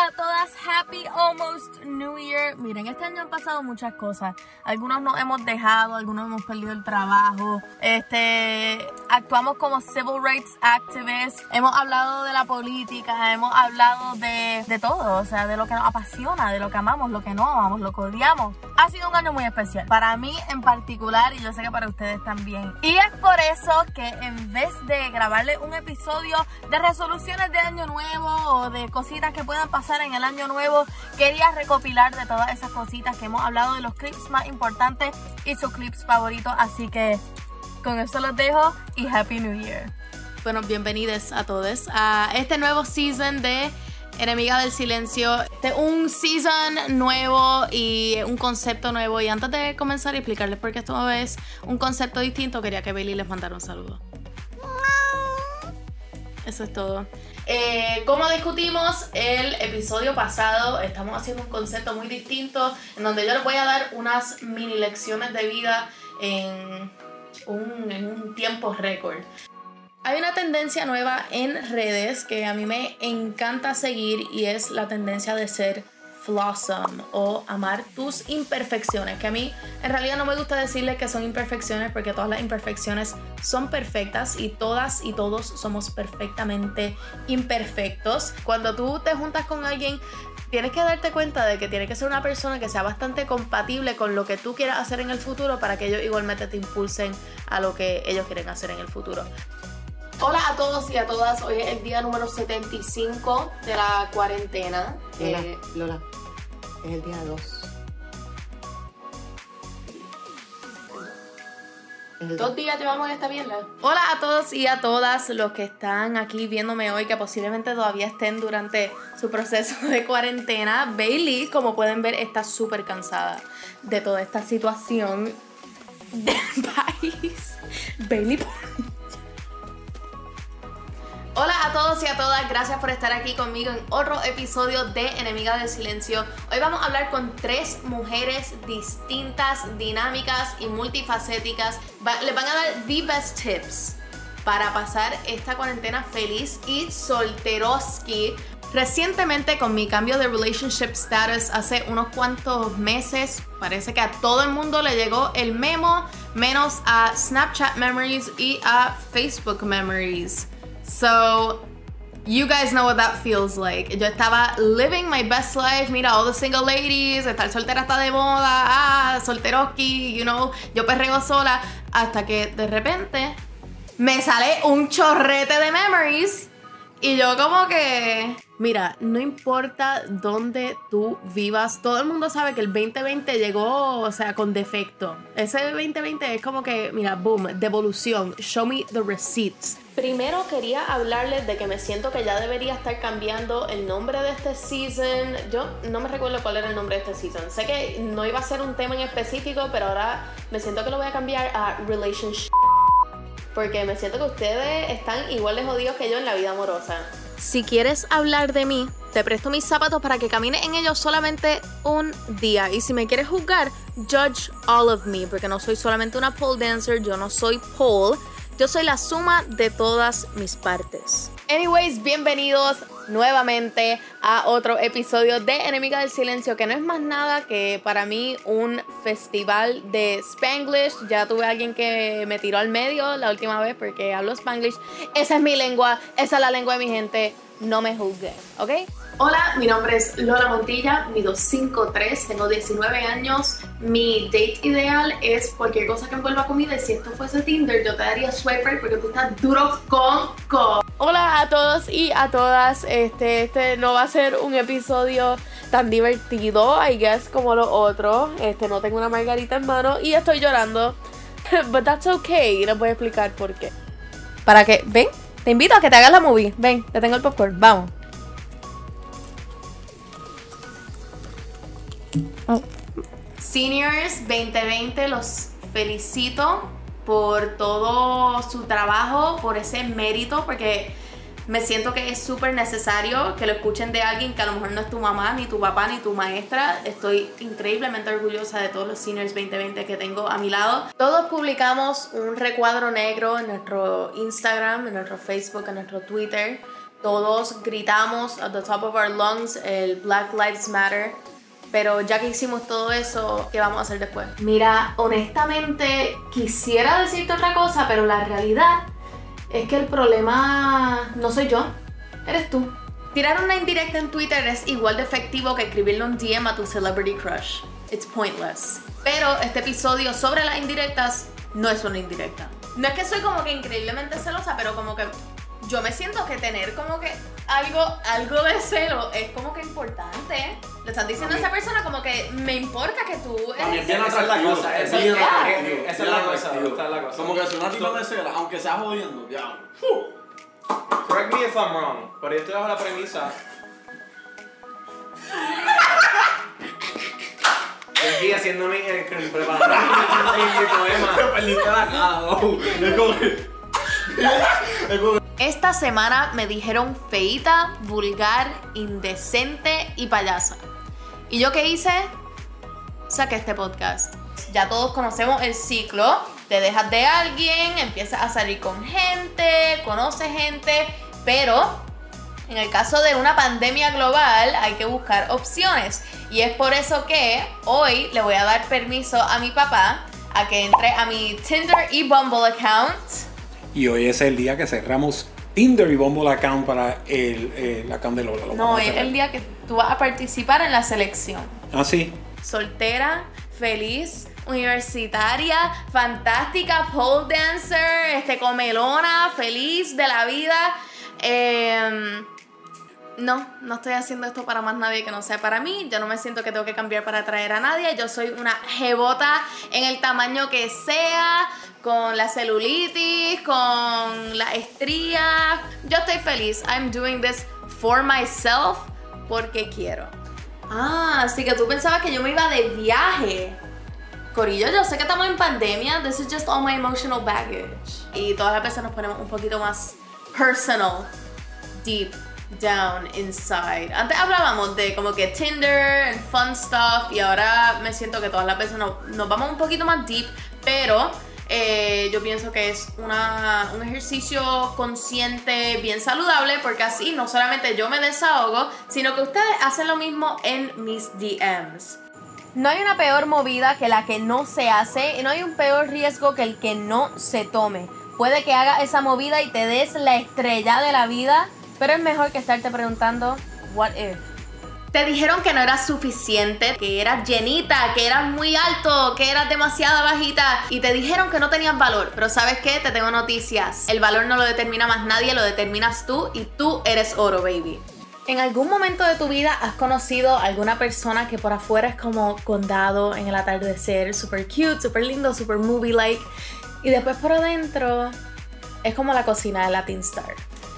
a todas, happy almost New Year. Miren, este año han pasado muchas cosas. Algunos nos hemos dejado, algunos hemos perdido el trabajo. Este, actuamos como civil rights activists. Hemos hablado de la política, hemos hablado de, de todo, o sea, de lo que nos apasiona, de lo que amamos, lo que no amamos, lo que odiamos. Ha sido un año muy especial para mí en particular y yo sé que para ustedes también. Y es por eso que en vez de grabarle un episodio de resoluciones de año nuevo o de cositas que puedan pasar en el año nuevo, quería recopilar de todas esas cositas que hemos hablado de los clips más importantes y sus clips favoritos. Así que con eso los dejo y Happy New Year. Bueno, bienvenidos a todos a este nuevo season de Enemiga del Silencio. Este un season nuevo y un concepto nuevo. Y antes de comenzar a explicarles por qué esto es un concepto distinto, quería que Bailey les mandara un saludo. Eso es todo. Eh, como discutimos el episodio pasado, estamos haciendo un concepto muy distinto en donde yo les voy a dar unas mini lecciones de vida en un, en un tiempo récord. Hay una tendencia nueva en redes que a mí me encanta seguir y es la tendencia de ser flossom o amar tus imperfecciones. Que a mí en realidad no me gusta decirle que son imperfecciones porque todas las imperfecciones son perfectas y todas y todos somos perfectamente imperfectos. Cuando tú te juntas con alguien tienes que darte cuenta de que tiene que ser una persona que sea bastante compatible con lo que tú quieras hacer en el futuro para que ellos igualmente te impulsen a lo que ellos quieren hacer en el futuro. Hola a todos y a todas, hoy es el día número 75 de la cuarentena. Lola, Eh, Lola, es el día 2. Dos días llevamos en esta mierda. Hola a todos y a todas los que están aquí viéndome hoy, que posiblemente todavía estén durante su proceso de cuarentena. Bailey, como pueden ver, está súper cansada de toda esta situación del país. Bailey, por- Hola a todos y a todas, gracias por estar aquí conmigo en otro episodio de Enemiga del Silencio. Hoy vamos a hablar con tres mujeres distintas, dinámicas y multifacéticas. Les van a dar the best tips para pasar esta cuarentena feliz y solteroski. Recientemente con mi cambio de relationship status hace unos cuantos meses, parece que a todo el mundo le llegó el memo, menos a Snapchat Memories y a Facebook Memories. So, you guys know what that feels like. Yo estaba living my best life. Mira, all the single ladies, estar soltera está de moda. Ah, solteroski, you know, yo perreo sola. Hasta que de repente me sale un chorrete de memories. Y yo como que... Mira, no importa dónde tú vivas, todo el mundo sabe que el 2020 llegó, o sea, con defecto. Ese 2020 es como que, mira, boom, devolución, show me the receipts. Primero quería hablarles de que me siento que ya debería estar cambiando el nombre de este season. Yo no me recuerdo cuál era el nombre de este season. Sé que no iba a ser un tema en específico, pero ahora me siento que lo voy a cambiar a relationship porque me siento que ustedes están igual de jodidos que yo en la vida amorosa. Si quieres hablar de mí, te presto mis zapatos para que camine en ellos solamente un día. Y si me quieres juzgar, judge all of me, porque no soy solamente una pole dancer, yo no soy pole, yo soy la suma de todas mis partes. Anyways, bienvenidos nuevamente a otro episodio de Enemiga del Silencio, que no es más nada que para mí un festival de Spanglish. Ya tuve alguien que me tiró al medio la última vez porque hablo Spanglish. Esa es mi lengua, esa es la lengua de mi gente. No me juzguen, ¿ok? Hola, mi nombre es Lola Montilla, mido 5'3, tengo 19 años. Mi date ideal es cualquier cosa que envuelva comida. Si esto fuese Tinder, yo te daría swipe right porque tú estás duro con con. Hola a todos y a todas. Este, este no va a ser un episodio tan divertido, I guess, como los otros. Este, no tengo una margarita en mano y estoy llorando. But that's okay. Les voy a explicar por qué. Para que, ven, te invito a que te hagas la movie. Ven, te tengo el popcorn. Vamos. Seniors 2020, los felicito por todo su trabajo, por ese mérito, porque me siento que es súper necesario que lo escuchen de alguien que a lo mejor no es tu mamá, ni tu papá, ni tu maestra. Estoy increíblemente orgullosa de todos los seniors 2020 que tengo a mi lado. Todos publicamos un recuadro negro en nuestro Instagram, en nuestro Facebook, en nuestro Twitter todos gritamos at the top of our lungs el Black Lives Matter. Pero ya que hicimos todo eso, ¿qué vamos a hacer después? Mira, honestamente quisiera decirte otra cosa, pero la realidad es que el problema no soy yo, eres tú. Tirar una indirecta en Twitter es igual de efectivo que escribirle un DM a tu celebrity crush. It's pointless. Pero este episodio sobre las indirectas no es una indirecta. No es que soy como que increíblemente celosa, pero como que yo me siento que tener como que algo, algo de celo es como que importante. Le están diciendo a esa persona como que me importa que tú eres- bien Esa es la cosa, es esa es la- cosa, esa es la cosa. Como que si una tipa me cela, aunque sea jodiendo, ya. Correct me if I'm wrong, pero yo estoy bajo la premisa. Yo aquí haciendo mi. eh, preparando mi, poema. Perdiste la cara, oh. Es como Esta semana me dijeron feita, vulgar, indecente y payasa. ¿Y yo qué hice? Saqué este podcast. Ya todos conocemos el ciclo. Te dejas de alguien, empiezas a salir con gente, conoces gente, pero en el caso de una pandemia global hay que buscar opciones. Y es por eso que hoy le voy a dar permiso a mi papá a que entre a mi Tinder y Bumble account. Y hoy es el día que cerramos Tinder y Bumble account para el, el account de Lola. Lo No, es el día que tú vas a participar en la selección. Ah, sí. Soltera, feliz, universitaria, fantástica, pole dancer, este, comelona, feliz de la vida. Em, no, no estoy haciendo esto para más nadie que no sea para mí. Yo no me siento que tengo que cambiar para atraer a nadie. Yo soy una jebota en el tamaño que sea, con la celulitis, con la estría. Yo estoy feliz. I'm doing this for myself porque quiero. Ah, así que tú pensabas que yo me iba de viaje. Corillo, yo sé que estamos en pandemia. This is just all my emotional baggage. Y todas las veces nos ponemos un poquito más personal, deep down inside. Antes hablábamos de como que Tinder and fun stuff. Y ahora me siento que todas las veces nos, vamos un poquito más deep. Pero eh, yo pienso que es una- un ejercicio consciente, bien saludable, porque así no solamente yo me desahogo, sino que ustedes hacen lo mismo en mis DMs. No hay una peor movida que la que no se hace y no hay un peor riesgo que el que no se tome. Puede que hagas esa movida y te des la estrella de la vida, pero es mejor que estarte preguntando, what if? Te dijeron que no eras suficiente, que eras llenita, que eras muy alto, que eras demasiado bajita y te dijeron que no tenías valor. Pero ¿sabes qué? Te tengo noticias. El valor no lo determina más nadie, lo determinas tú y tú eres oro, baby. ¿En algún momento de tu vida has conocido alguna persona que por afuera es como condado en el atardecer, super cute, super lindo, super movie-like, y después por adentro es como la cocina de Latin Star?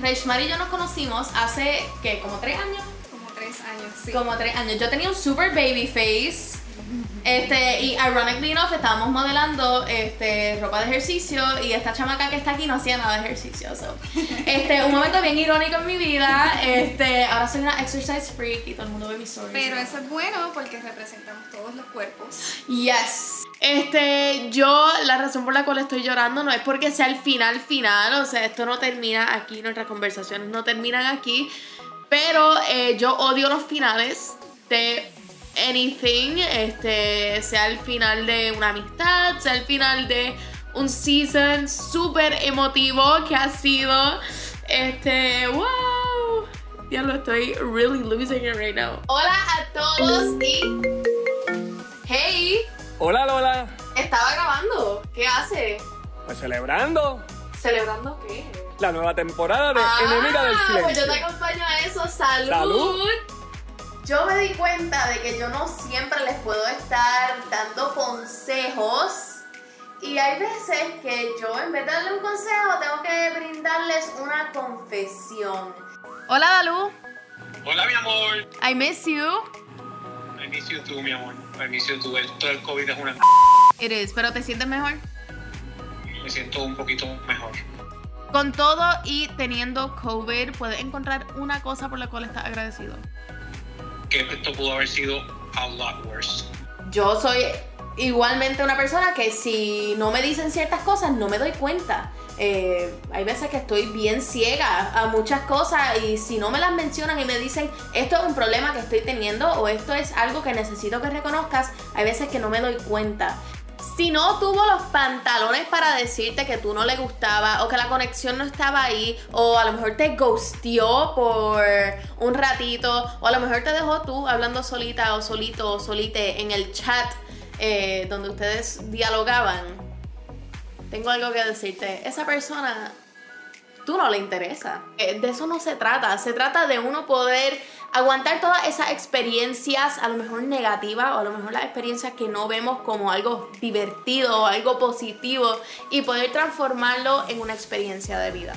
Reshmar y yo nos conocimos hace, ¿qué? ¿Como tres años? Como tres años, sí. Como tres años. Yo tenía un super baby face. Este, y ironically enough, estábamos modelando este, ropa de ejercicio y esta chamaca que está aquí no hacía nada de ejercicio. so. Este, un momento bien irónico en mi vida. Este, ahora soy una exercise freak y todo el mundo ve mis stories. Pero eso es bueno porque representamos todos los cuerpos. Yes. Este, yo la razón por la cual estoy llorando no es porque sea el final final, o sea, esto no termina aquí, nuestras conversaciones no terminan aquí, pero eh, yo odio los finales de anything, este, sea el final de una amistad, sea el final de un season súper emotivo que ha sido, este, wow, ya lo estoy really losing it right now. Hola a todos y. Hola Lola, Estaba grabando. ¿Qué hace? pues celebrando ¿Celebrando qué? la nueva temporada de Enemiga del pues yo Silencio. te acompaño a eso. ¡Salud! Salud. Yo me di cuenta de que yo no siempre les puedo estar dando consejos. Y hay veces que yo, en vez de darle un consejo, tengo que brindarles una confesión. Hola, Dalu. Hola, mi amor. I miss you. I miss you too, mi amor. Miss you too. Esto del COVID es una... It is, pero ¿te sientes mejor? Me siento un poquito mejor. Con todo y teniendo COVID, puedes encontrar una cosa por la cual estás agradecido. Que esto pudo haber sido a lot worse. yo soy igualmente una persona que si no me dicen ciertas cosas no me doy cuenta. Eh, hay veces que estoy bien ciega a muchas cosas y si no me las mencionan y me dicen esto es un problema que estoy teniendo o esto es algo que necesito que reconozcas, hay veces que no me doy cuenta. Si no tuvo los pantalones para decirte que tú no le gustaba o que la conexión no estaba ahí o a lo mejor te ghosteó por un ratito o a lo mejor te dejó tú hablando solita o solito o solite en el chat eh, donde ustedes dialogaban, tengo algo que decirte. Esa persona, tú no le interesa. Eh, de eso no se trata. Se trata de uno poder aguantar todas esas experiencias, a lo mejor negativas o a lo mejor las experiencias que no vemos como algo divertido o algo positivo y poder transformarlo en una experiencia de vida.